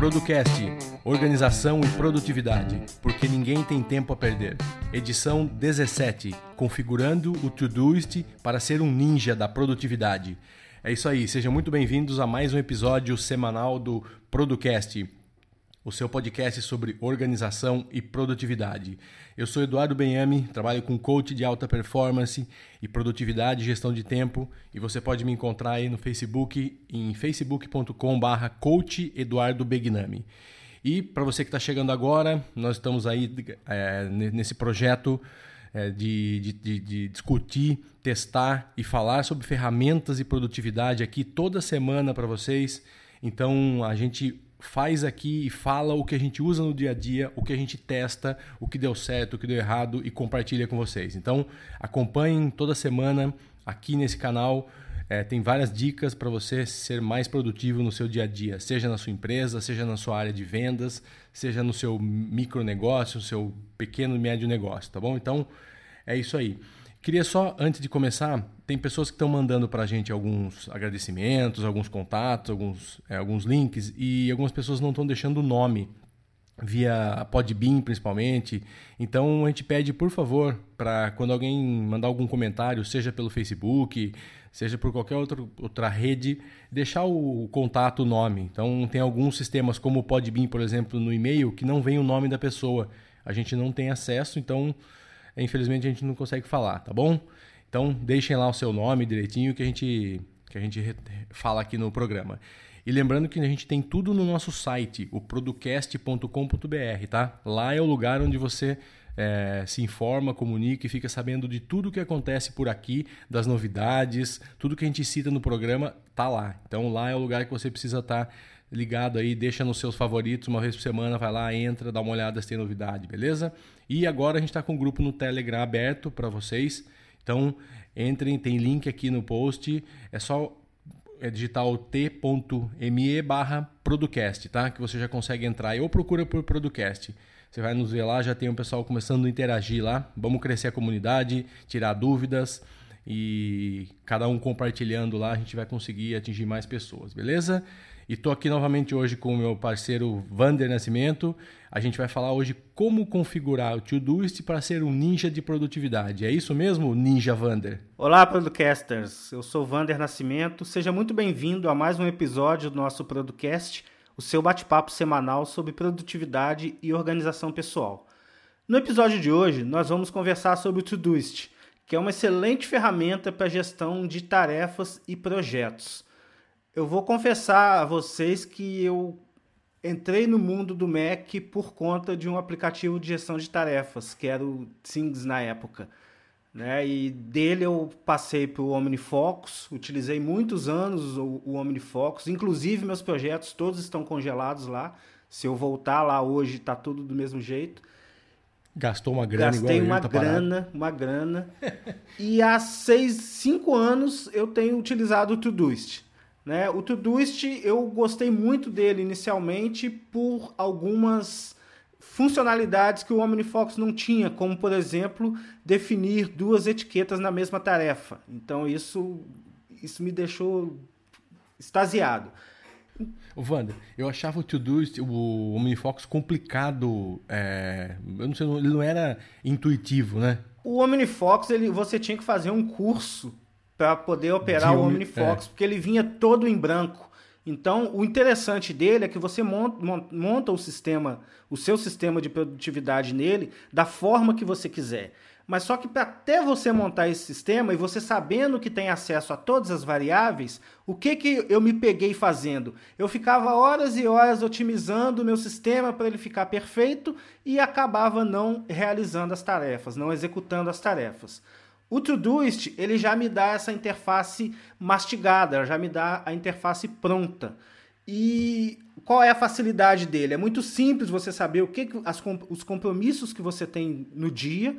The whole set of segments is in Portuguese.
Producast, Organização e Produtividade, porque ninguém tem tempo a perder. Edição 17, configurando o Todoist para ser um ninja da produtividade. É isso aí, sejam muito bem-vindos a mais um episódio semanal do Producast, o seu podcast sobre organização e produtividade. Eu sou Eduardo Benhame, trabalho com coach de alta performance e produtividade e gestão de tempo, e você pode me encontrar aí no Facebook em facebook.com/barra coach Eduardo Begnami. E para você que está chegando agora, nós estamos aí é, nesse projeto é, de, de, de, discutir, testar e falar sobre ferramentas e produtividade aqui toda semana para vocês. Então a gente faz aqui e fala o que a gente usa no dia a dia, o que a gente testa, o que deu certo, o que deu errado e compartilha com vocês. Então acompanhem toda semana aqui nesse canal. É, tem várias dicas para você ser mais produtivo no seu dia a dia, seja na sua empresa, seja na sua área de vendas, seja no seu micronegócio, no seu pequeno e médio negócio, tá bom? Então é isso aí. Queria só, antes de começar, tem pessoas que estão mandando para a gente alguns agradecimentos, alguns contatos, alguns, é, alguns links, e algumas pessoas não estão deixando o nome, via Podbean principalmente. Então a gente pede, por favor, para quando alguém mandar algum comentário, seja pelo Facebook, seja por qualquer outro, outra rede, deixar o contato, o nome. Então tem alguns sistemas, como o Podbean, por exemplo, no e-mail, que não vem o nome da pessoa. A gente não tem acesso, então infelizmente a gente não consegue falar, tá bom? Então deixem lá o seu nome direitinho que a gente, que a gente fala aqui no programa. E lembrando que a gente tem tudo no nosso site, o producast.com.br, tá? Lá é o lugar onde você é, se informa, comunica e fica sabendo de tudo que acontece por aqui, das novidades, tudo que a gente cita no programa tá lá. Então lá é o lugar que você precisa estar tá ligado aí, deixa nos seus favoritos uma vez por semana, vai lá, entra, dá uma olhada se tem novidade, beleza? E agora a gente está com um grupo no Telegram aberto para vocês. Então entrem, tem link aqui no post. É só é digitar o t.me barra Producast, tá? Que você já consegue entrar. Ou procura por Producast. Você vai nos ver lá, já tem um pessoal começando a interagir lá. Vamos crescer a comunidade, tirar dúvidas e cada um compartilhando lá, a gente vai conseguir atingir mais pessoas, beleza? E estou aqui novamente hoje com o meu parceiro Vander Nascimento. A gente vai falar hoje como configurar o Todoist para ser um ninja de produtividade. É isso mesmo, Ninja Vander? Olá, Producasters. Eu sou Vander Nascimento. Seja muito bem-vindo a mais um episódio do nosso Producast, o seu bate-papo semanal sobre produtividade e organização pessoal. No episódio de hoje, nós vamos conversar sobre o Todoist, que é uma excelente ferramenta para gestão de tarefas e projetos. Eu vou confessar a vocês que eu entrei no mundo do Mac por conta de um aplicativo de gestão de tarefas, que era o Things na época. Né? E dele eu passei para o OmniFocus, utilizei muitos anos o, o OmniFocus, inclusive meus projetos todos estão congelados lá. Se eu voltar lá hoje, está tudo do mesmo jeito. Gastou uma grana Gastei igual uma tá grana, parado. uma grana. e há seis, cinco anos eu tenho utilizado o Todoist. Né? O Todoist, eu gostei muito dele inicialmente por algumas funcionalidades que o OmniFocus não tinha, como, por exemplo, definir duas etiquetas na mesma tarefa. Então, isso, isso me deixou extasiado. O Wander, eu achava o Todoist, o OmniFocus complicado, é, eu não sei, ele não era intuitivo, né? O OmniFocus, ele, você tinha que fazer um curso para poder operar De o Omni- OmniFox, é. porque ele vinha todo em branco. Então, o interessante dele é que você mon- mon- monta o sistema, o seu sistema de produtividade nele da forma que você quiser. Mas só que para até você montar esse sistema e você sabendo que tem acesso a todas as variáveis, o que que eu me peguei fazendo? Eu ficava horas e horas otimizando o meu sistema para ele ficar perfeito e acabava não realizando as tarefas, não executando as tarefas. O Todoist, ele já me dá essa interface mastigada, já me dá a interface pronta. E qual é a facilidade dele? É muito simples você saber o que, que as, os compromissos que você tem no dia,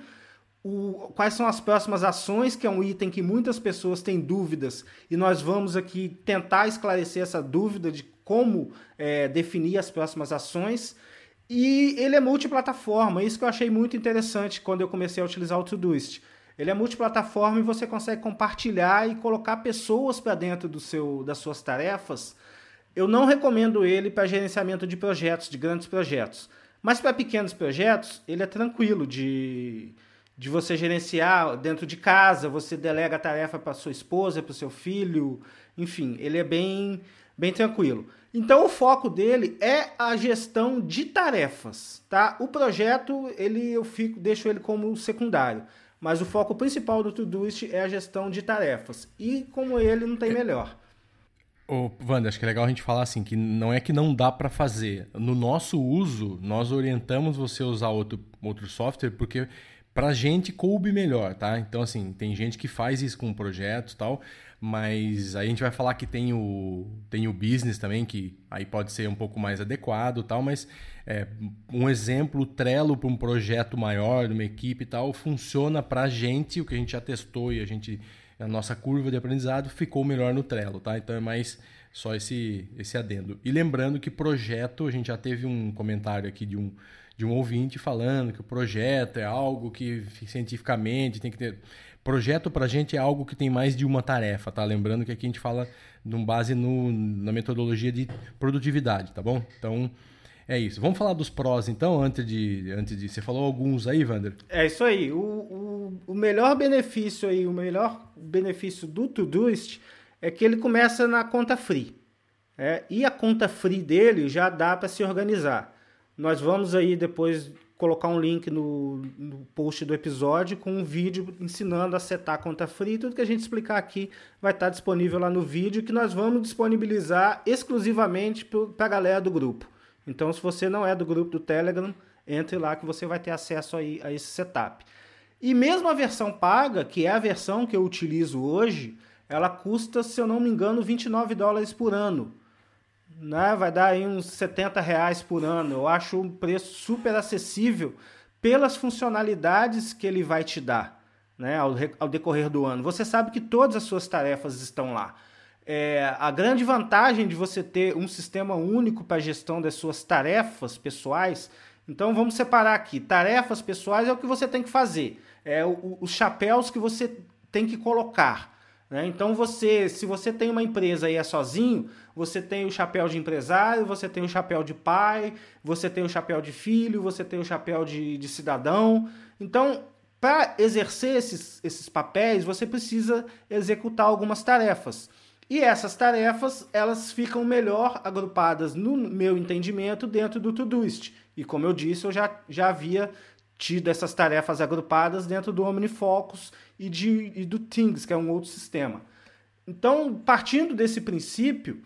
o, quais são as próximas ações, que é um item que muitas pessoas têm dúvidas, e nós vamos aqui tentar esclarecer essa dúvida de como é, definir as próximas ações. E ele é multiplataforma, isso que eu achei muito interessante quando eu comecei a utilizar o Todoist. Ele é multiplataforma e você consegue compartilhar e colocar pessoas para dentro do seu, das suas tarefas. Eu não recomendo ele para gerenciamento de projetos, de grandes projetos. Mas para pequenos projetos, ele é tranquilo de, de você gerenciar dentro de casa, você delega a tarefa para sua esposa, para o seu filho, enfim, ele é bem, bem tranquilo. Então o foco dele é a gestão de tarefas, tá? O projeto ele eu fico, deixo ele como secundário, mas o foco principal do Todoist é a gestão de tarefas e como ele não tem melhor. Ô, Wanda, acho que é legal a gente falar assim, que não é que não dá para fazer. No nosso uso, nós orientamos você a usar outro, outro software porque pra gente coube melhor, tá? Então, assim, tem gente que faz isso com projetos e tal, mas a gente vai falar que tem o, tem o business também, que aí pode ser um pouco mais adequado tal, mas é, um exemplo, o Trello para um projeto maior, de uma equipe e tal, funciona pra gente, o que a gente já testou e a gente, a nossa curva de aprendizado ficou melhor no Trello, tá? Então é mais só esse, esse adendo. E lembrando que projeto, a gente já teve um comentário aqui de um de um ouvinte falando que o projeto é algo que cientificamente tem que ter. Projeto para a gente é algo que tem mais de uma tarefa, tá? Lembrando que aqui a gente fala um base no, na metodologia de produtividade, tá bom? Então, é isso. Vamos falar dos prós, então, antes de. Antes de você falou alguns aí, Wander? É isso aí. O, o, o melhor benefício aí, o melhor benefício do Todoist é que ele começa na conta free. É, e a conta free dele já dá para se organizar. Nós vamos aí depois colocar um link no, no, post do episódio com um vídeo ensinando a setar a conta free. Tudo que a gente explicar aqui vai estar disponível lá no vídeo que nós vamos disponibilizar exclusivamente para a galera do grupo. Então, se você não é do grupo do Telegram, entre lá que você vai ter acesso aí a esse setup. E mesmo a versão paga, que é a versão que eu utilizo hoje, ela custa, se eu não me engano, 29 dólares por ano né? Vai dar aí uns 70 reais por ano. Eu acho um preço super acessível pelas funcionalidades que ele vai te dar, né? Ao, ao decorrer do ano. Você sabe que todas as suas tarefas estão lá. É, a grande vantagem de você ter um sistema único para gestão das suas tarefas pessoais. Então vamos separar aqui. Tarefas pessoais é o que você tem que fazer. É o, os chapéus que você tem que colocar. Né? Então você, se você tem uma empresa e é sozinho, você tem o chapéu de empresário, você tem o chapéu de pai, você tem o chapéu de filho, você tem o chapéu de, de cidadão. Então, para exercer esses, esses papéis, você precisa executar algumas tarefas. E essas tarefas, elas ficam melhor agrupadas, no meu entendimento, dentro do Todoist. E como eu disse, eu já, já havia tido essas tarefas agrupadas dentro do OmniFocus e, de, e do Things, que é um outro sistema. Então, partindo desse princípio,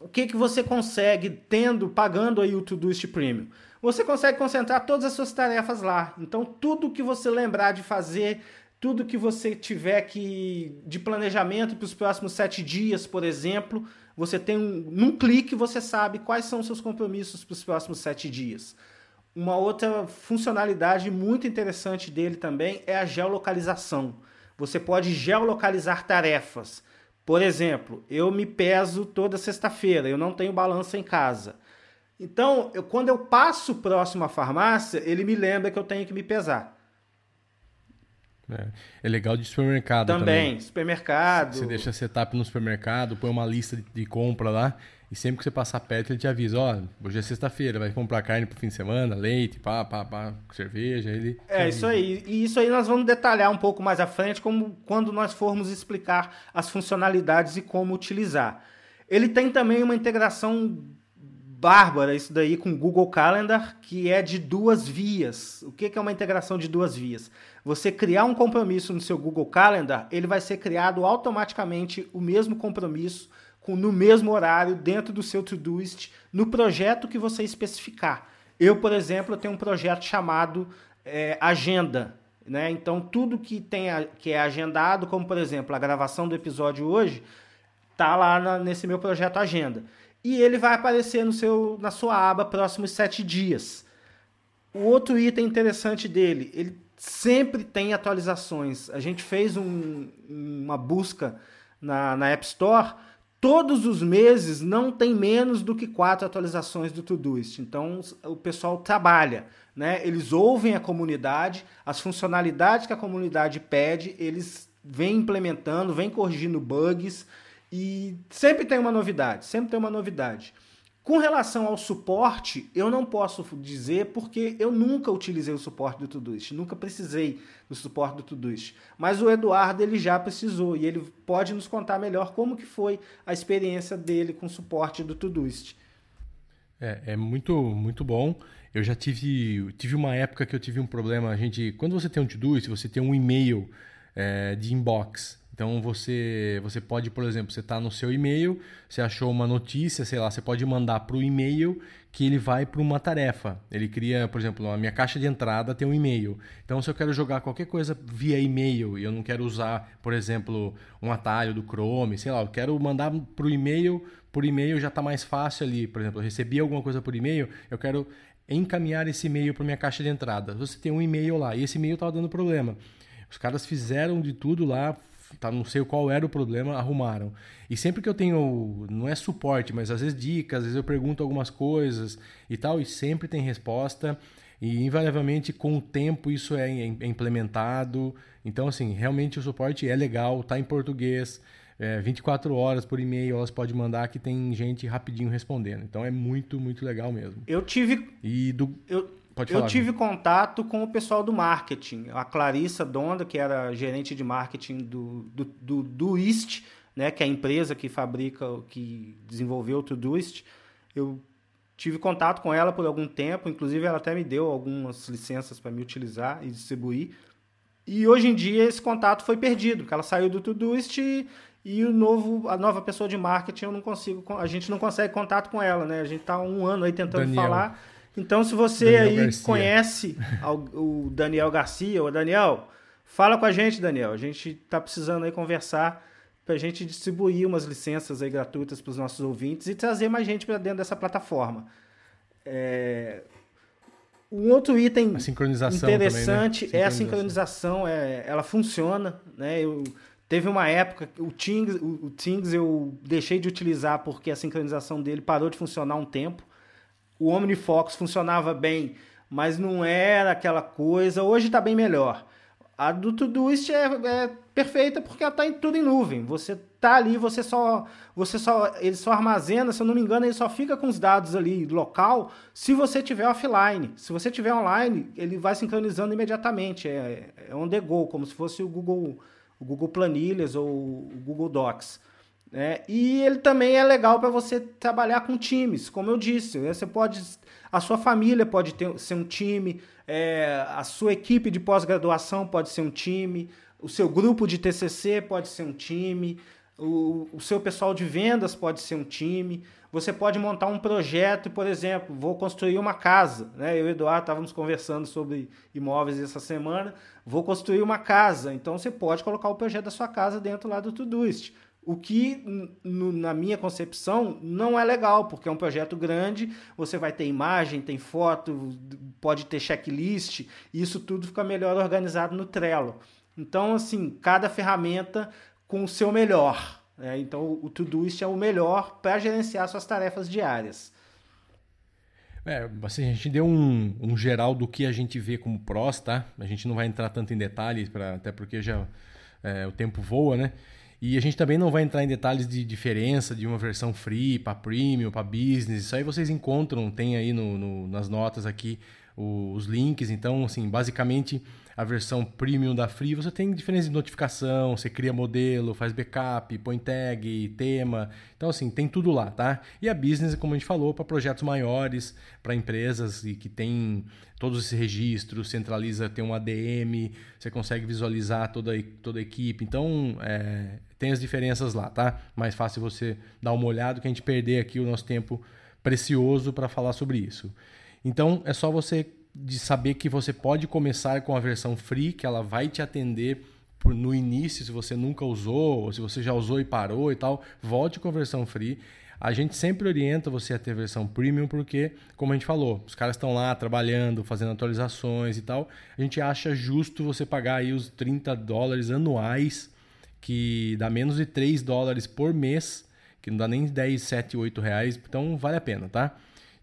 o que, que você consegue tendo, pagando aí o Todoist Premium? Você consegue concentrar todas as suas tarefas lá. Então, tudo que você lembrar de fazer, tudo que você tiver que de planejamento para os próximos sete dias, por exemplo, você tem um, num clique você sabe quais são os seus compromissos para os próximos sete dias. Uma outra funcionalidade muito interessante dele também é a geolocalização. Você pode geolocalizar tarefas. Por exemplo, eu me peso toda sexta-feira, eu não tenho balança em casa. Então, eu, quando eu passo próximo à farmácia, ele me lembra que eu tenho que me pesar. É, é legal de supermercado também. Também, supermercado. Você deixa setup no supermercado, põe uma lista de, de compra lá e sempre que você passar perto, ele te avisa, ó, oh, hoje é sexta-feira, vai comprar carne pro fim de semana, leite, pá, pá, pá, cerveja, ele... É, isso aí. E isso aí nós vamos detalhar um pouco mais à frente, como quando nós formos explicar as funcionalidades e como utilizar. Ele tem também uma integração bárbara, isso daí, com o Google Calendar, que é de duas vias. O que é uma integração de duas vias? Você criar um compromisso no seu Google Calendar, ele vai ser criado automaticamente o mesmo compromisso no mesmo horário dentro do seu Todoist no projeto que você especificar. Eu, por exemplo, tenho um projeto chamado é, Agenda. Né? Então, tudo que, tem a, que é agendado, como por exemplo a gravação do episódio hoje, tá lá na, nesse meu projeto Agenda. E ele vai aparecer no seu, na sua aba próximos sete dias. O outro item interessante dele, ele sempre tem atualizações. A gente fez um, uma busca na, na App Store. Todos os meses não tem menos do que quatro atualizações do Todoist. Então o pessoal trabalha, né? Eles ouvem a comunidade, as funcionalidades que a comunidade pede, eles vêm implementando, vêm corrigindo bugs e sempre tem uma novidade, sempre tem uma novidade. Com relação ao suporte, eu não posso dizer porque eu nunca utilizei o suporte do Todoist, nunca precisei do suporte do Todoist. Mas o Eduardo ele já precisou e ele pode nos contar melhor como que foi a experiência dele com o suporte do Todoist. É, é muito muito bom. Eu já tive tive uma época que eu tive um problema. A gente quando você tem um Todoist, você tem um e-mail é, de inbox então você, você pode, por exemplo, você está no seu e-mail, você achou uma notícia, sei lá, você pode mandar para o e-mail que ele vai para uma tarefa. Ele cria, por exemplo, a minha caixa de entrada tem um e-mail. Então se eu quero jogar qualquer coisa via e-mail e eu não quero usar, por exemplo, um atalho do Chrome, sei lá, eu quero mandar para o e-mail, por e-mail já está mais fácil ali. Por exemplo, eu recebi alguma coisa por e-mail, eu quero encaminhar esse e-mail para minha caixa de entrada. Você tem um e-mail lá e esse e-mail estava dando problema. Os caras fizeram de tudo lá, tá, não sei qual era o problema, arrumaram. E sempre que eu tenho, não é suporte, mas às vezes dicas, às vezes eu pergunto algumas coisas e tal, e sempre tem resposta. E invariavelmente com o tempo isso é, é implementado. Então, assim, realmente o suporte é legal, tá em português. É, 24 horas por e-mail elas podem mandar que tem gente rapidinho respondendo. Então é muito, muito legal mesmo. Eu tive. E do. Eu, Pode falar, eu tive né? contato com o pessoal do marketing. A Clarissa Donda, que era gerente de marketing do, do, do, do East, né, que é a empresa que fabrica, que desenvolveu o Todoist. Eu tive contato com ela por algum tempo, inclusive ela até me deu algumas licenças para me utilizar e distribuir. E hoje em dia esse contato foi perdido, porque ela saiu do Todoist e, e o novo, a nova pessoa de marketing eu não consigo, a gente não consegue contato com ela, né? A gente está um ano aí tentando Daniel. falar então, se você Daniel aí Garcia. conhece o Daniel Garcia, ou Daniel, fala com a gente, Daniel. A gente está precisando aí conversar para a gente distribuir umas licenças aí gratuitas para os nossos ouvintes e trazer mais gente para dentro dessa plataforma. É... Um outro item interessante também, né? é a sincronização. É, ela funciona, né? Eu, teve uma época o Things, o, o Things eu deixei de utilizar porque a sincronização dele parou de funcionar um tempo o OmniFox funcionava bem, mas não era aquela coisa. Hoje está bem melhor. A do Todoist é, é perfeita porque ela está em tudo em nuvem. Você tá ali, você só, você só, ele só armazena, se eu não me engano, ele só fica com os dados ali local se você tiver offline. Se você tiver online, ele vai sincronizando imediatamente. É, é on the go, como se fosse o Google, o Google Planilhas ou o Google Docs. É, e ele também é legal para você trabalhar com times, como eu disse. Né? Você pode, a sua família pode ter, ser um time, é, a sua equipe de pós-graduação pode ser um time, o seu grupo de TCC pode ser um time, o, o seu pessoal de vendas pode ser um time. Você pode montar um projeto, por exemplo, vou construir uma casa. Né? Eu e o Eduardo estávamos conversando sobre imóveis essa semana. Vou construir uma casa. Então você pode colocar o projeto da sua casa dentro lá do Todoist. O que, na minha concepção, não é legal, porque é um projeto grande, você vai ter imagem, tem foto, pode ter checklist, e isso tudo fica melhor organizado no Trello. Então, assim, cada ferramenta com o seu melhor. Né? Então, o Todoist é o melhor para gerenciar suas tarefas diárias. É, assim, a gente deu um, um, geral do que a gente vê como prós, tá? A gente não vai entrar tanto em detalhes, pra, até porque já é, o tempo voa, né? E a gente também não vai entrar em detalhes de diferença de uma versão free para premium, para business. Isso aí vocês encontram, tem aí no, no nas notas aqui os links. Então, assim, basicamente a versão premium da Free, você tem diferença de notificação, você cria modelo, faz backup, põe tag, tema. Então, assim, tem tudo lá, tá? E a Business, como a gente falou, para projetos maiores, para empresas e que tem todos esses registros, centraliza, tem um ADM, você consegue visualizar toda, toda a equipe. Então, é, tem as diferenças lá, tá? Mais fácil você dar uma olhada que a gente perder aqui o nosso tempo precioso para falar sobre isso. Então, é só você de saber que você pode começar com a versão free, que ela vai te atender por, no início, se você nunca usou, ou se você já usou e parou e tal, volte com a versão free. A gente sempre orienta você a ter versão premium porque, como a gente falou, os caras estão lá trabalhando, fazendo atualizações e tal. A gente acha justo você pagar aí os 30 dólares anuais, que dá menos de 3 dólares por mês, que não dá nem 10, 7, 8 reais. Então vale a pena, tá?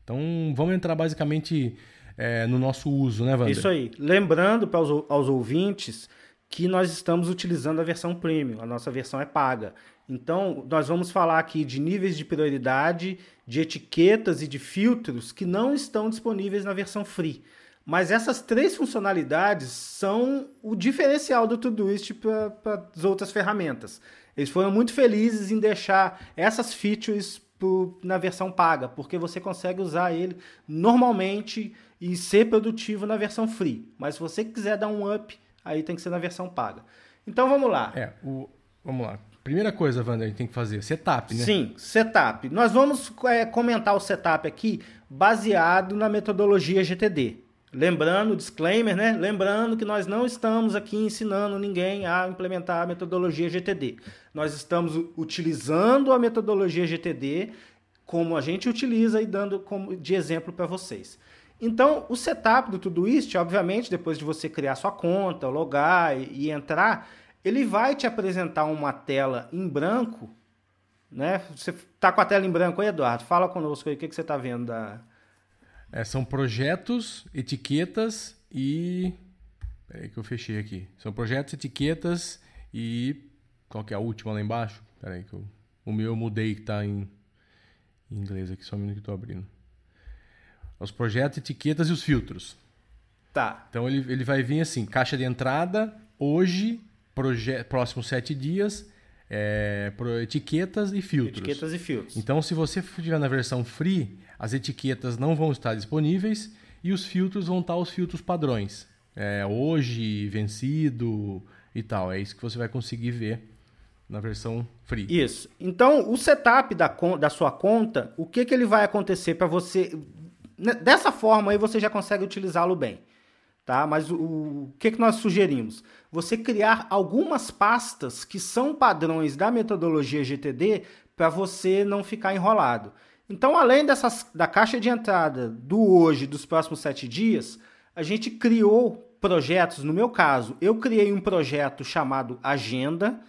Então vamos entrar basicamente é, no nosso uso, né, Wander? Isso aí. Lembrando para os aos ouvintes que nós estamos utilizando a versão premium, a nossa versão é paga. Então, nós vamos falar aqui de níveis de prioridade, de etiquetas e de filtros que não estão disponíveis na versão free. Mas essas três funcionalidades são o diferencial do Todoist para as outras ferramentas. Eles foram muito felizes em deixar essas features pro, na versão paga, porque você consegue usar ele normalmente e ser produtivo na versão free. Mas se você quiser dar um up, aí tem que ser na versão paga. Então vamos lá. É, o, vamos lá. Primeira coisa, Wander, a gente tem que fazer, setup, né? Sim, setup. Nós vamos é, comentar o setup aqui baseado na metodologia GTD. Lembrando, disclaimer, né? Lembrando que nós não estamos aqui ensinando ninguém a implementar a metodologia GTD. Nós estamos utilizando a metodologia GTD como a gente utiliza e dando como de exemplo para vocês. Então, o setup do Todoist, obviamente, depois de você criar sua conta, logar e, e entrar, ele vai te apresentar uma tela em branco, né? Você está com a tela em branco aí, Eduardo? Fala conosco aí, o que, que você está vendo da, é, são projetos, etiquetas e. Peraí que eu fechei aqui. São projetos, etiquetas e. Qual que é a última lá embaixo? Peraí que eu... o meu eu mudei que está em... em inglês aqui, só um minuto que estou abrindo. Os projetos, etiquetas e os filtros. Tá. Então ele, ele vai vir assim: caixa de entrada, hoje, proje... próximos sete dias, é, etiquetas e filtros. Etiquetas e filtros. Então, se você estiver na versão free, as etiquetas não vão estar disponíveis e os filtros vão estar os filtros padrões. É, hoje, vencido e tal. É isso que você vai conseguir ver na versão free. Isso. Então, o setup da, da sua conta, o que, que ele vai acontecer para você. Né, dessa forma aí você já consegue utilizá-lo bem. Tá? Mas o, o que, que nós sugerimos? Você criar algumas pastas que são padrões da metodologia GTD para você não ficar enrolado. Então, além dessas, da caixa de entrada do hoje, dos próximos sete dias, a gente criou projetos. No meu caso, eu criei um projeto chamado Agenda,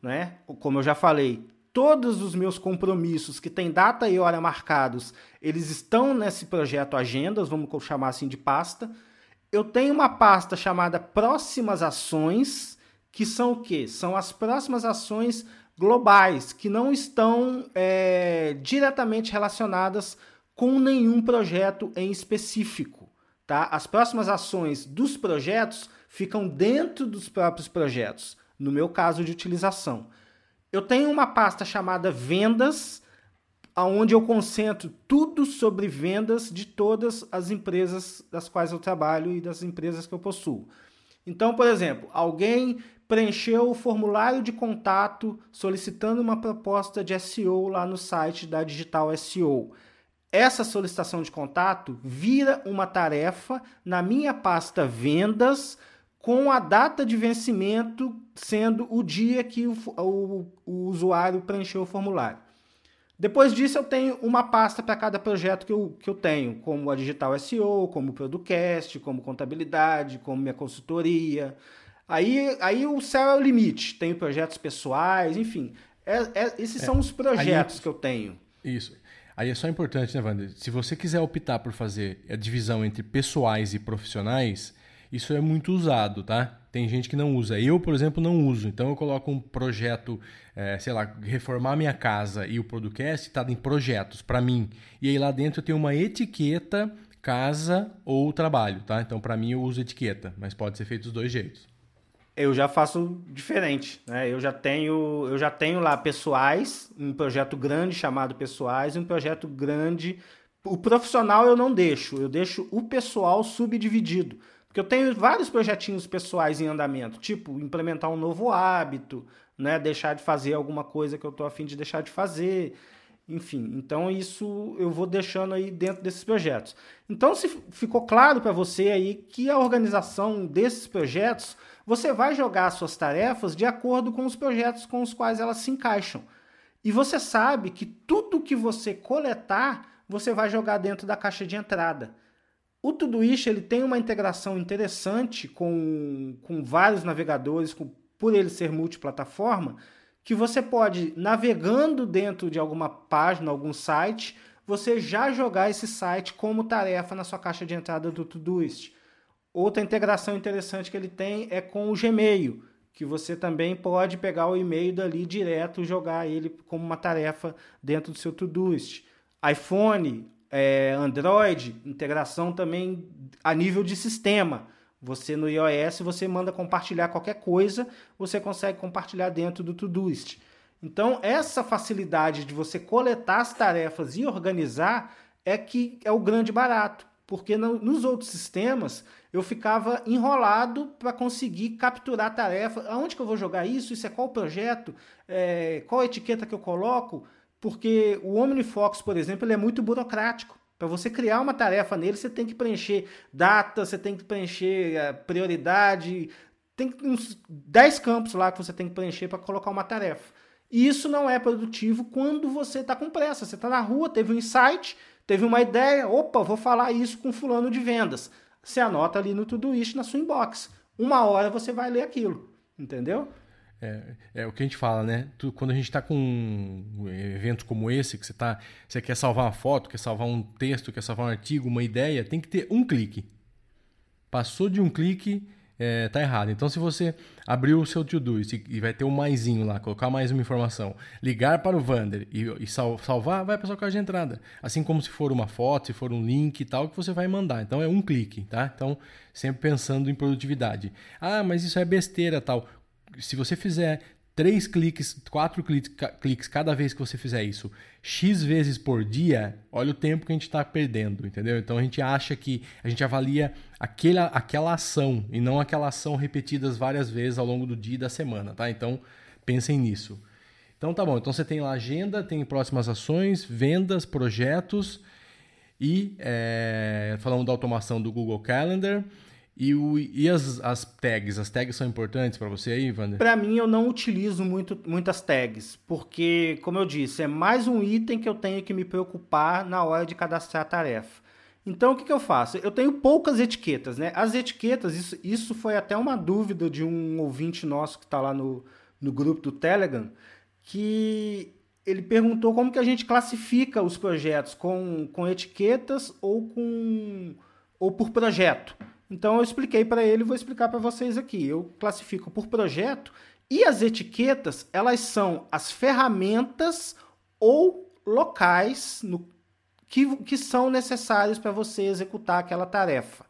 né? Como eu já falei, todos os meus compromissos que têm data e hora marcados, eles estão nesse projeto Agendas, vamos chamar assim de pasta. Eu tenho uma pasta chamada Próximas Ações, que são o quê? São as próximas ações globais que não estão é, diretamente relacionadas com nenhum projeto em específico. Tá? As próximas ações dos projetos ficam dentro dos próprios projetos, no meu caso de utilização. Eu tenho uma pasta chamada Vendas, onde eu concentro tudo sobre vendas de todas as empresas das quais eu trabalho e das empresas que eu possuo. Então, por exemplo, alguém preencheu o formulário de contato solicitando uma proposta de SEO lá no site da Digital SEO. Essa solicitação de contato vira uma tarefa na minha pasta Vendas, com a data de vencimento sendo o dia que o, o, o usuário preencheu o formulário. Depois disso, eu tenho uma pasta para cada projeto que eu, que eu tenho, como a Digital SEO, como o Producast, como contabilidade, como minha consultoria, Aí, aí o céu é o limite. Tenho projetos pessoais, enfim. É, é, esses é, são os projetos aí, que eu tenho. Isso. Aí é só importante, né, Wander? Se você quiser optar por fazer a divisão entre pessoais e profissionais, isso é muito usado, tá? Tem gente que não usa. Eu, por exemplo, não uso. Então eu coloco um projeto, é, sei lá, reformar minha casa e o podcast está em projetos para mim. E aí lá dentro eu tenho uma etiqueta casa ou trabalho, tá? Então para mim eu uso etiqueta, mas pode ser feito dos dois jeitos eu já faço diferente, né? Eu já tenho, eu já tenho lá pessoais, um projeto grande chamado pessoais, um projeto grande. O profissional eu não deixo, eu deixo o pessoal subdividido. Porque eu tenho vários projetinhos pessoais em andamento, tipo implementar um novo hábito, né? Deixar de fazer alguma coisa que eu tô afim de deixar de fazer. Enfim, então isso eu vou deixando aí dentro desses projetos. Então, se ficou claro para você aí que a organização desses projetos você vai jogar suas tarefas de acordo com os projetos com os quais elas se encaixam. E você sabe que tudo que você coletar, você vai jogar dentro da caixa de entrada. O Todoist ele tem uma integração interessante com, com vários navegadores, com, por ele ser multiplataforma, que você pode, navegando dentro de alguma página, algum site, você já jogar esse site como tarefa na sua caixa de entrada do Todoist. Outra integração interessante que ele tem é com o Gmail, que você também pode pegar o e-mail dali direto e jogar ele como uma tarefa dentro do seu Todoist. iPhone, é, Android, integração também a nível de sistema. Você no iOS, você manda compartilhar qualquer coisa, você consegue compartilhar dentro do Todoist. Então, essa facilidade de você coletar as tarefas e organizar é que é o grande barato, porque no, nos outros sistemas eu ficava enrolado para conseguir capturar a tarefa. Aonde que eu vou jogar isso? Isso é qual projeto? É, qual etiqueta que eu coloco? Porque o OmniFox, por exemplo, ele é muito burocrático. Para você criar uma tarefa nele, você tem que preencher data, você tem que preencher a prioridade, tem uns 10 campos lá que você tem que preencher para colocar uma tarefa. E isso não é produtivo quando você está com pressa. Você está na rua, teve um insight, teve uma ideia, opa, vou falar isso com fulano de vendas. Você anota ali no Todoist na sua inbox. Uma hora você vai ler aquilo, entendeu? É, é, o que a gente fala, né? Tu, quando a gente está com eventos como esse, que você, tá, você quer salvar uma foto, quer salvar um texto, quer salvar um artigo, uma ideia, tem que ter um clique. Passou de um clique, é, tá errado. Então, se você abrir o seu to-do e vai ter um maisinho lá, colocar mais uma informação, ligar para o Vander e, e sal, salvar, vai para sua caixa de entrada. Assim como se for uma foto, se for um link e tal, que você vai mandar. Então, é um clique, tá? Então, sempre pensando em produtividade. Ah, mas isso é besteira tal se você fizer três cliques, quatro cliques cada vez que você fizer isso, x vezes por dia, olha o tempo que a gente está perdendo, entendeu? Então a gente acha que a gente avalia aquela, aquela ação e não aquela ação repetidas várias vezes ao longo do dia e da semana, tá? Então pensem nisso. Então tá bom, então você tem lá agenda, tem próximas ações, vendas, projetos e é, falando da automação do Google Calendar. E, o, e as, as tags? As tags são importantes para você aí, Wander? Para mim, eu não utilizo muito, muitas tags, porque, como eu disse, é mais um item que eu tenho que me preocupar na hora de cadastrar a tarefa. Então, o que, que eu faço? Eu tenho poucas etiquetas, né? As etiquetas, isso, isso foi até uma dúvida de um ouvinte nosso que está lá no, no grupo do Telegram, que ele perguntou como que a gente classifica os projetos, com, com etiquetas ou, com, ou por projeto. Então eu expliquei para ele, vou explicar para vocês aqui. Eu classifico por projeto e as etiquetas, elas são as ferramentas ou locais no, que, que são necessários para você executar aquela tarefa.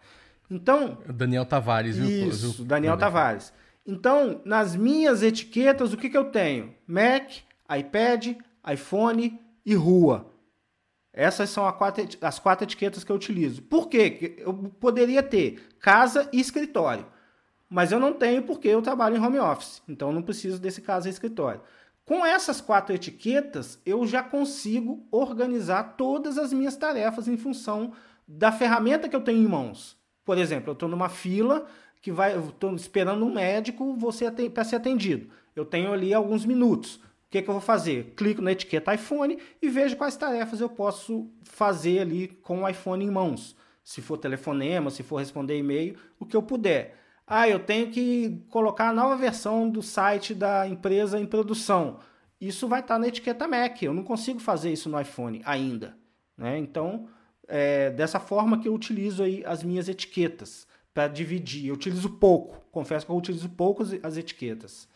Então, Daniel Tavares, viu? Isso, Daniel Tavares. Então, nas minhas etiquetas, o que, que eu tenho? Mac, iPad, iPhone e rua. Essas são quatro, as quatro etiquetas que eu utilizo. Por quê? Eu poderia ter casa e escritório. Mas eu não tenho porque eu trabalho em home office. Então não preciso desse casa e escritório. Com essas quatro etiquetas, eu já consigo organizar todas as minhas tarefas em função da ferramenta que eu tenho em mãos. Por exemplo, eu estou numa fila que vai, estou esperando um médico para ser atendido. Eu tenho ali alguns minutos. O que, que eu vou fazer? Clico na etiqueta iPhone e vejo quais tarefas eu posso fazer ali com o iPhone em mãos. Se for telefonema, se for responder e-mail, o que eu puder. Ah, eu tenho que colocar a nova versão do site da empresa em produção. Isso vai estar na etiqueta Mac. Eu não consigo fazer isso no iPhone ainda. Né? Então, é dessa forma que eu utilizo aí as minhas etiquetas para dividir. Eu utilizo pouco. Confesso que eu utilizo pouco as etiquetas.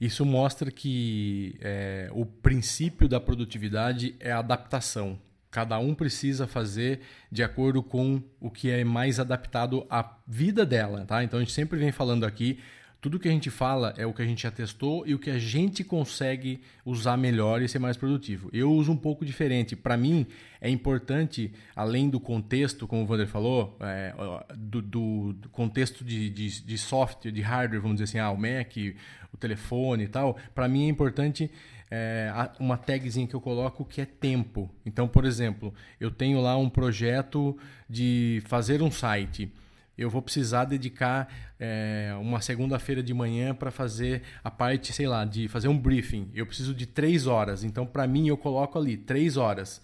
Isso mostra que é, o princípio da produtividade é a adaptação. Cada um precisa fazer de acordo com o que é mais adaptado à vida dela, tá? Então a gente sempre vem falando aqui tudo que a gente fala é o que a gente já testou e o que a gente consegue usar melhor e ser mais produtivo. Eu uso um pouco diferente. Para mim, é importante, além do contexto, como o Wander falou, é, do, do, do, contexto de, de, de, software, de hardware, vamos dizer assim, ah, o Mac, o telefone e tal. Para mim é importante é, uma tagzinha que eu coloco que é tempo. Então, por exemplo, eu tenho lá um projeto de fazer um site eu vou precisar dedicar é, uma segunda-feira de manhã para fazer a parte, sei lá, de fazer um briefing. Eu preciso de três horas. Então, para mim, eu coloco ali três horas.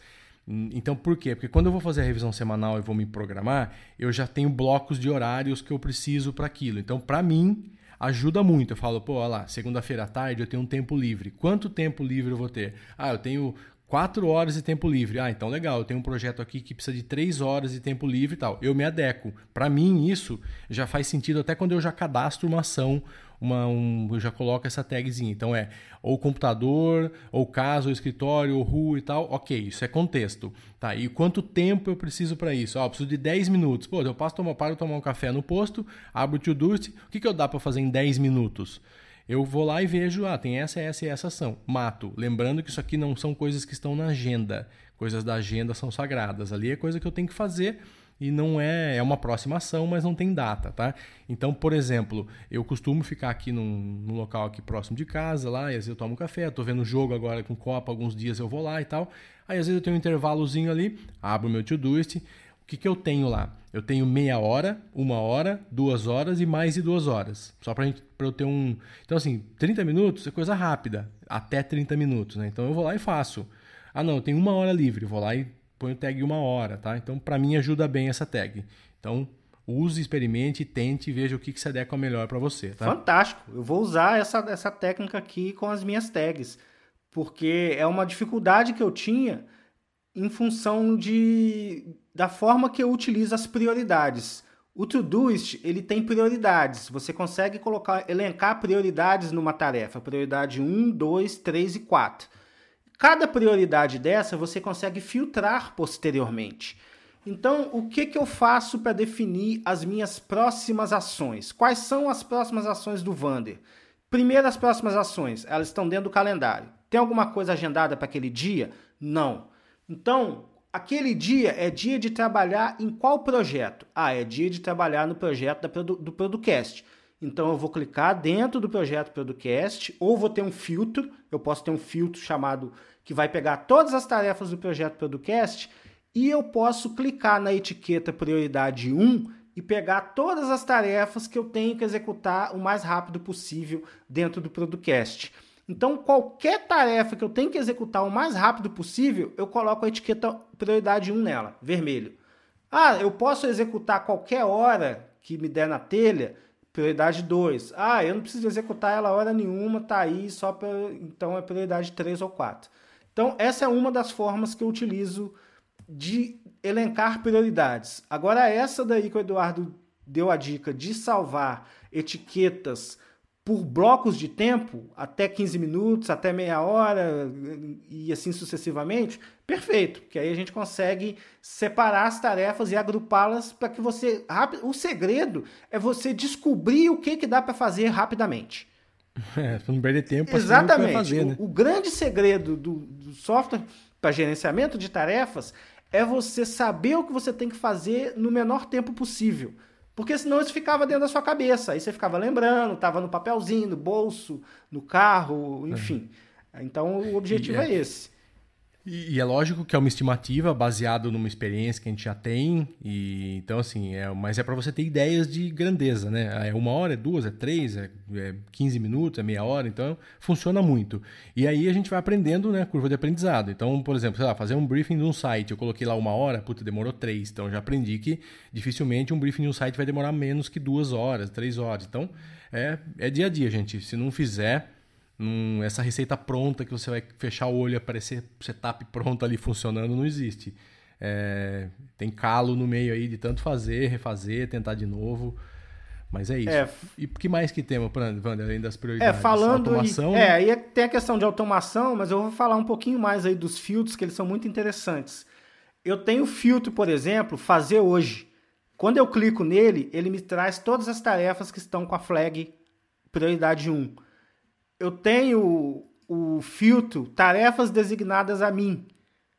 Então, por quê? Porque quando eu vou fazer a revisão semanal e vou me programar, eu já tenho blocos de horários que eu preciso para aquilo. Então, para mim, ajuda muito. Eu falo, pô, olha lá, segunda-feira à tarde eu tenho um tempo livre. Quanto tempo livre eu vou ter? Ah, eu tenho quatro horas de tempo livre. Ah, então legal, eu tenho um projeto aqui que precisa de três horas de tempo livre e tal. Eu me adequo. Para mim, isso já faz sentido até quando eu já cadastro uma ação uma, um, eu já coloco essa tagzinha. Então é ou computador, ou casa, ou escritório, ou rua e tal. Ok, isso é contexto. Tá, e quanto tempo eu preciso para isso? Ah, eu preciso de 10 minutos. Pô, eu passo tomar, paro tomar um café no posto, abro o to-doist. O que, que eu dá para fazer em 10 minutos? Eu vou lá e vejo, ah, tem essa, essa e essa ação. Mato. Lembrando que isso aqui não são coisas que estão na agenda. Coisas da agenda são sagradas. Ali é coisa que eu tenho que fazer e não é é uma próxima ação, mas não tem data, tá? Então, por exemplo, eu costumo ficar aqui num, num local aqui próximo de casa, lá, e às vezes eu tomo um café, tô vendo jogo agora com Copa, alguns dias eu vou lá e tal. Aí às vezes eu tenho um intervalozinho ali, abro meu to-doist, o que, que eu tenho lá? Eu tenho meia hora, uma hora, duas horas e mais de duas horas. Só para eu ter um. Então, assim, 30 minutos é coisa rápida, até 30 minutos, né? Então eu vou lá e faço. Ah, não, eu tenho uma hora livre, vou lá e põe o tag uma hora, tá? Então, para mim, ajuda bem essa tag. Então, use, experimente, tente e veja o que, que se adequa melhor para você, tá? Fantástico! Eu vou usar essa, essa técnica aqui com as minhas tags, porque é uma dificuldade que eu tinha em função de, da forma que eu utilizo as prioridades. O Todoist, ele tem prioridades. Você consegue colocar, elencar prioridades numa tarefa. Prioridade 1, 2, 3 e 4. Cada prioridade dessa você consegue filtrar posteriormente. Então, o que, que eu faço para definir as minhas próximas ações? Quais são as próximas ações do Vander? Primeiro, as próximas ações, elas estão dentro do calendário. Tem alguma coisa agendada para aquele dia? Não. Então, aquele dia é dia de trabalhar em qual projeto? Ah, é dia de trabalhar no projeto do Producast. Então eu vou clicar dentro do projeto Producast ou vou ter um filtro, eu posso ter um filtro chamado que vai pegar todas as tarefas do projeto Producast e eu posso clicar na etiqueta prioridade 1 e pegar todas as tarefas que eu tenho que executar o mais rápido possível dentro do Producast. Então, qualquer tarefa que eu tenho que executar o mais rápido possível, eu coloco a etiqueta prioridade 1 nela, vermelho. Ah, eu posso executar qualquer hora que me der na telha, Prioridade 2. Ah, eu não preciso executar ela hora nenhuma, tá aí só para. Então é prioridade 3 ou 4. Então, essa é uma das formas que eu utilizo de elencar prioridades. Agora, essa daí que o Eduardo deu a dica de salvar etiquetas por blocos de tempo, até 15 minutos, até meia hora e assim sucessivamente, perfeito, porque aí a gente consegue separar as tarefas e agrupá-las para que você o segredo é você descobrir o que que dá para fazer rapidamente. É, não perder tempo Exatamente. Fazer, né? o, o, grande segredo do, do software para gerenciamento de tarefas é você saber o que você tem que fazer no menor tempo possível. Porque senão isso ficava dentro da sua cabeça. Aí você ficava lembrando, estava no papelzinho, no bolso, no carro, enfim. É. Então o objetivo é, é esse. E, é lógico que é uma estimativa baseada numa experiência que a gente já tem, e então assim, é, mas é para você ter ideias de grandeza, né? É uma hora, é duas, é três, é, é 15 minutos, é meia hora, então funciona muito. E aí a gente vai aprendendo, né? Curva de aprendizado. Então, por exemplo, sei lá, fazer um briefing de um site, eu coloquei lá uma hora, puta, demorou três. Então já aprendi que dificilmente um briefing de um site vai demorar menos que duas horas, três horas. Então é, é dia a dia, gente. Se não fizer Hum, essa receita pronta que você vai fechar o olho e aparecer setup pronto ali funcionando não existe. É, tem calo no meio aí de tanto fazer, refazer, tentar de novo. Mas é isso. É, e o que mais que temos, Wander, além das prioridades? É, falando. Automação, e, né? É, é, tem a questão de automação, mas eu vou falar um pouquinho mais aí dos filtros, que eles são muito interessantes. Eu tenho filtro, por exemplo, fazer hoje. Quando eu clico nele, ele me traz todas as tarefas que estão com a flag prioridade 1 eu tenho o filtro tarefas designadas a mim.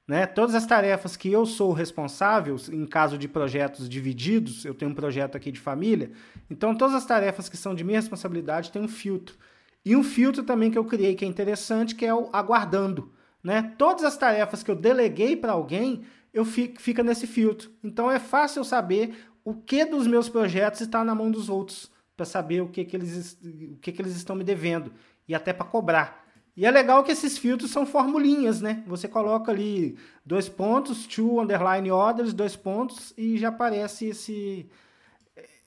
Né? Todas as tarefas que eu sou responsável, em caso de projetos divididos, eu tenho um projeto aqui de família, então todas as tarefas que são de minha responsabilidade têm um filtro. E um filtro também que eu criei que é interessante, que é o aguardando. Né? Todas as tarefas que eu deleguei para alguém, eu fico, fica nesse filtro. Então é fácil eu saber o que dos meus projetos está na mão dos outros, para saber o que, que, eles, o que, que eles estão me devendo e até para cobrar. E é legal que esses filtros são formulinhas, né? Você coloca ali dois pontos, two underline orders, dois pontos, e já aparece esse,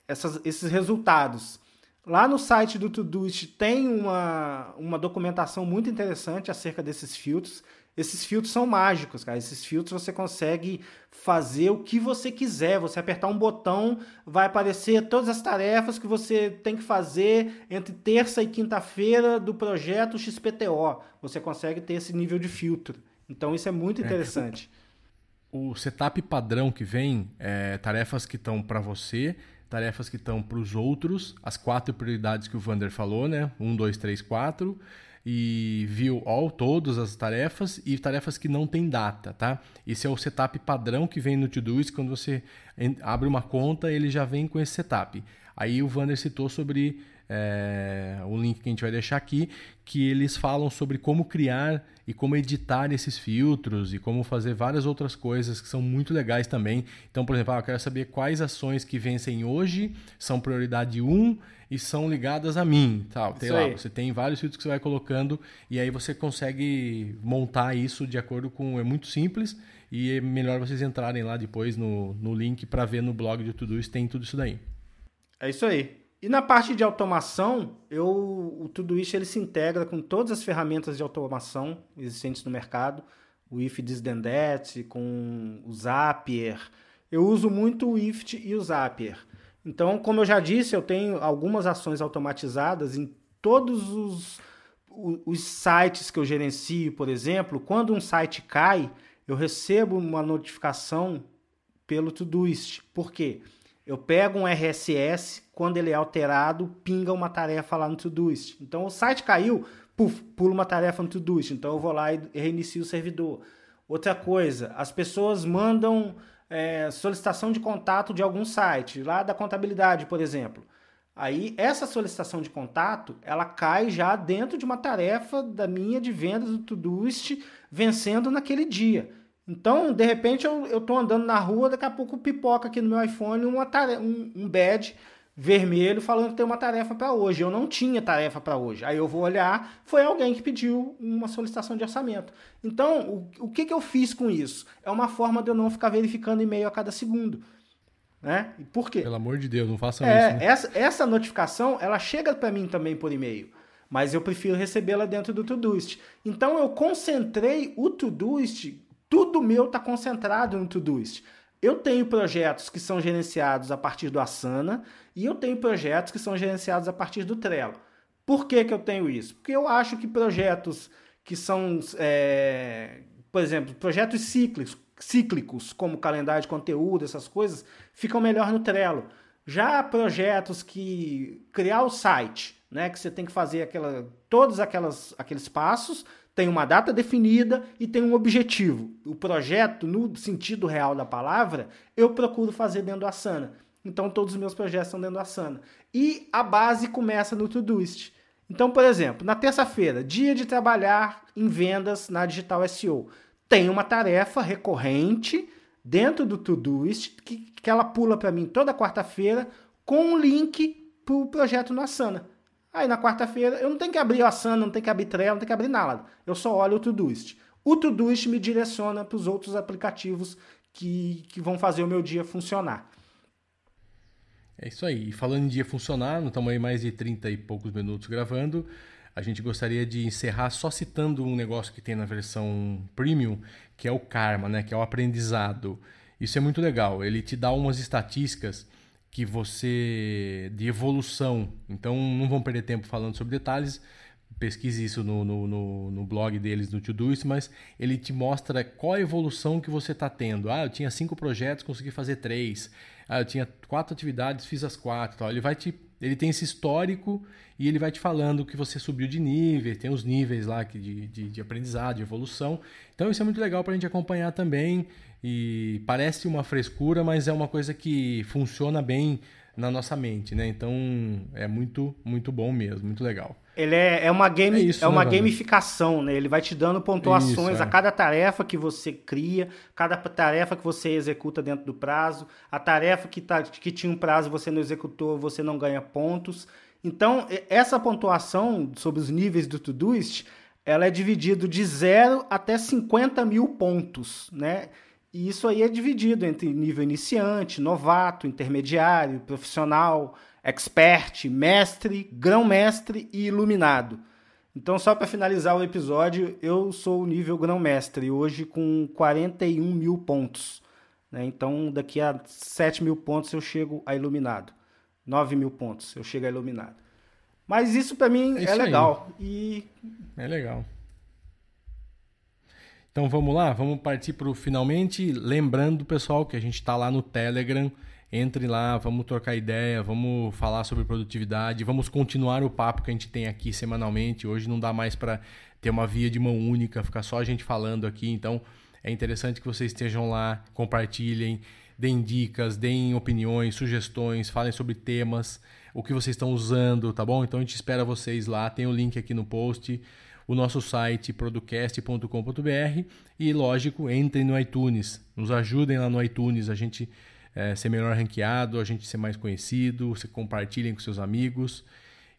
essas, esses resultados. Lá no site do Todoist tem uma, uma documentação muito interessante acerca desses filtros. Esses filtros são mágicos, cara. Esses filtros você consegue fazer o que você quiser. Você apertar um botão, vai aparecer todas as tarefas que você tem que fazer entre terça e quinta-feira do projeto XPTO. Você consegue ter esse nível de filtro. Então isso é muito é. interessante. É. O setup padrão que vem é tarefas que estão para você, tarefas que estão para os outros, as quatro prioridades que o Vander falou, né? Um, dois, três, quatro e view all, todas as tarefas e tarefas que não tem data, tá? Esse é o setup padrão que vem no Todoist, quando você abre uma conta, ele já vem com esse setup. Aí o Vander citou sobre é, o link que a gente vai deixar aqui, que eles falam sobre como criar e como editar esses filtros e como fazer várias outras coisas que são muito legais também. Então, por exemplo, ah, eu quero saber quais ações que vencem hoje são prioridade 1 e são ligadas a mim, tal. Tem lá, você tem vários filtros que você vai colocando e aí você consegue montar isso de acordo com é muito simples e é melhor vocês entrarem lá depois no, no link para ver no blog de tudo isso, tem tudo isso daí. É isso aí. E na parte de automação, eu, o Todoist ele se integra com todas as ferramentas de automação existentes no mercado, o If This Then That, com o Zapier. Eu uso muito o Ift e o Zapier. Então, como eu já disse, eu tenho algumas ações automatizadas em todos os, os sites que eu gerencio, por exemplo. Quando um site cai, eu recebo uma notificação pelo Todoist. Por quê? Eu pego um RSS, quando ele é alterado, pinga uma tarefa lá no Todoist. Então, o site caiu, puf, pula uma tarefa no Todoist. Então, eu vou lá e reinicio o servidor. Outra coisa, as pessoas mandam é, solicitação de contato de algum site, lá da contabilidade, por exemplo. Aí essa solicitação de contato, ela cai já dentro de uma tarefa da minha de vendas do Todoist, vencendo naquele dia. Então, de repente, eu estou andando na rua, daqui a pouco pipoca aqui no meu iPhone uma tarefa, um, um badge vermelho falando que tem uma tarefa para hoje. Eu não tinha tarefa para hoje. Aí eu vou olhar, foi alguém que pediu uma solicitação de orçamento. Então, o, o que, que eu fiz com isso? É uma forma de eu não ficar verificando e-mail a cada segundo. Né? E por quê? Pelo amor de Deus, não façam é, isso. Né? Essa, essa notificação, ela chega para mim também por e-mail. Mas eu prefiro recebê-la dentro do Todoist. Então eu concentrei o Todoist, tudo meu está concentrado no Todoist. Eu tenho projetos que são gerenciados a partir do Asana e eu tenho projetos que são gerenciados a partir do Trello. Por que, que eu tenho isso? Porque eu acho que projetos que são, é, por exemplo, projetos cíclicos, cíclicos, como calendário de conteúdo, essas coisas, ficam melhor no Trello. Já projetos que criar o site, né, que você tem que fazer aquela, todos aquelas, aqueles passos, tem uma data definida e tem um objetivo. O projeto, no sentido real da palavra, eu procuro fazer dentro do Asana. Então todos os meus projetos estão dentro do Asana. E a base começa no Todoist. Então, por exemplo, na terça-feira, dia de trabalhar em vendas na Digital SEO, tem uma tarefa recorrente dentro do Todoist que, que ela pula para mim toda quarta-feira com um link para o projeto no Asana. Aí na quarta-feira eu não tenho que abrir o Asana, não tenho que abrir Trello, não tenho que abrir nada. Eu só olho o Todoist. O Todoist me direciona para os outros aplicativos que, que vão fazer o meu dia funcionar. É isso aí. E falando em dia funcionar, estamos aí mais de 30 e poucos minutos gravando. A gente gostaria de encerrar só citando um negócio que tem na versão premium, que é o karma, né? que é o aprendizado. Isso é muito legal. Ele te dá umas estatísticas que você de evolução. Então não vão perder tempo falando sobre detalhes. Pesquise isso no, no, no, no blog deles, no Todoist, mas ele te mostra qual a evolução que você está tendo. Ah, eu tinha cinco projetos, consegui fazer três. Ah, eu tinha quatro atividades, fiz as quatro. Tal. Ele vai te, ele tem esse histórico e ele vai te falando que você subiu de nível, tem os níveis lá de, de, de aprendizado, de evolução. Então isso é muito legal para a gente acompanhar também. E parece uma frescura, mas é uma coisa que funciona bem na nossa mente, né? Então é muito, muito bom mesmo, muito legal. Ele é, é uma, game, é, isso, é uma né, gamificação, né? Ele vai te dando pontuações isso, é. a cada tarefa que você cria, cada tarefa que você executa dentro do prazo, a tarefa que, tá, que tinha um prazo você não executou, você não ganha pontos. Então, essa pontuação sobre os níveis do Todoist, ela é dividida de 0 até 50 mil pontos, né? E isso aí é dividido entre nível iniciante, novato, intermediário, profissional, expert, mestre, grão-mestre e iluminado. Então, só para finalizar o episódio, eu sou o nível grão-mestre, hoje com 41 mil pontos. Né? Então, daqui a 7 mil pontos eu chego a iluminado. 9 mil pontos eu chego a iluminado. Mas isso para mim é, é legal. E... É legal. Então vamos lá, vamos partir para o finalmente. Lembrando, pessoal, que a gente está lá no Telegram. Entre lá, vamos trocar ideia, vamos falar sobre produtividade, vamos continuar o papo que a gente tem aqui semanalmente. Hoje não dá mais para ter uma via de mão única, ficar só a gente falando aqui. Então é interessante que vocês estejam lá, compartilhem, deem dicas, deem opiniões, sugestões, falem sobre temas, o que vocês estão usando, tá bom? Então a gente espera vocês lá. Tem o link aqui no post o nosso site producast.com.br e, lógico, entrem no iTunes, nos ajudem lá no iTunes, a gente é, ser melhor ranqueado, a gente ser mais conhecido, você compartilhem com seus amigos.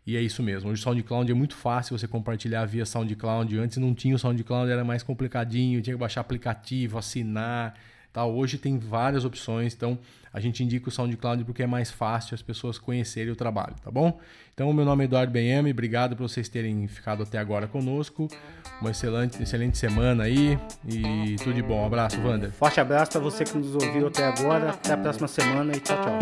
E é isso mesmo. Hoje o SoundCloud é muito fácil você compartilhar via SoundCloud. Antes não tinha o SoundCloud, era mais complicadinho, tinha que baixar aplicativo, assinar. Tá? Hoje tem várias opções, então a gente indica o SoundCloud porque é mais fácil as pessoas conhecerem o trabalho, tá bom? Então, meu nome é Eduardo Benhame, obrigado por vocês terem ficado até agora conosco. Uma excelente, excelente semana aí e tudo de bom. Um abraço, Wander. Forte abraço para você que nos ouviu até agora. Até a próxima semana e tchau, tchau.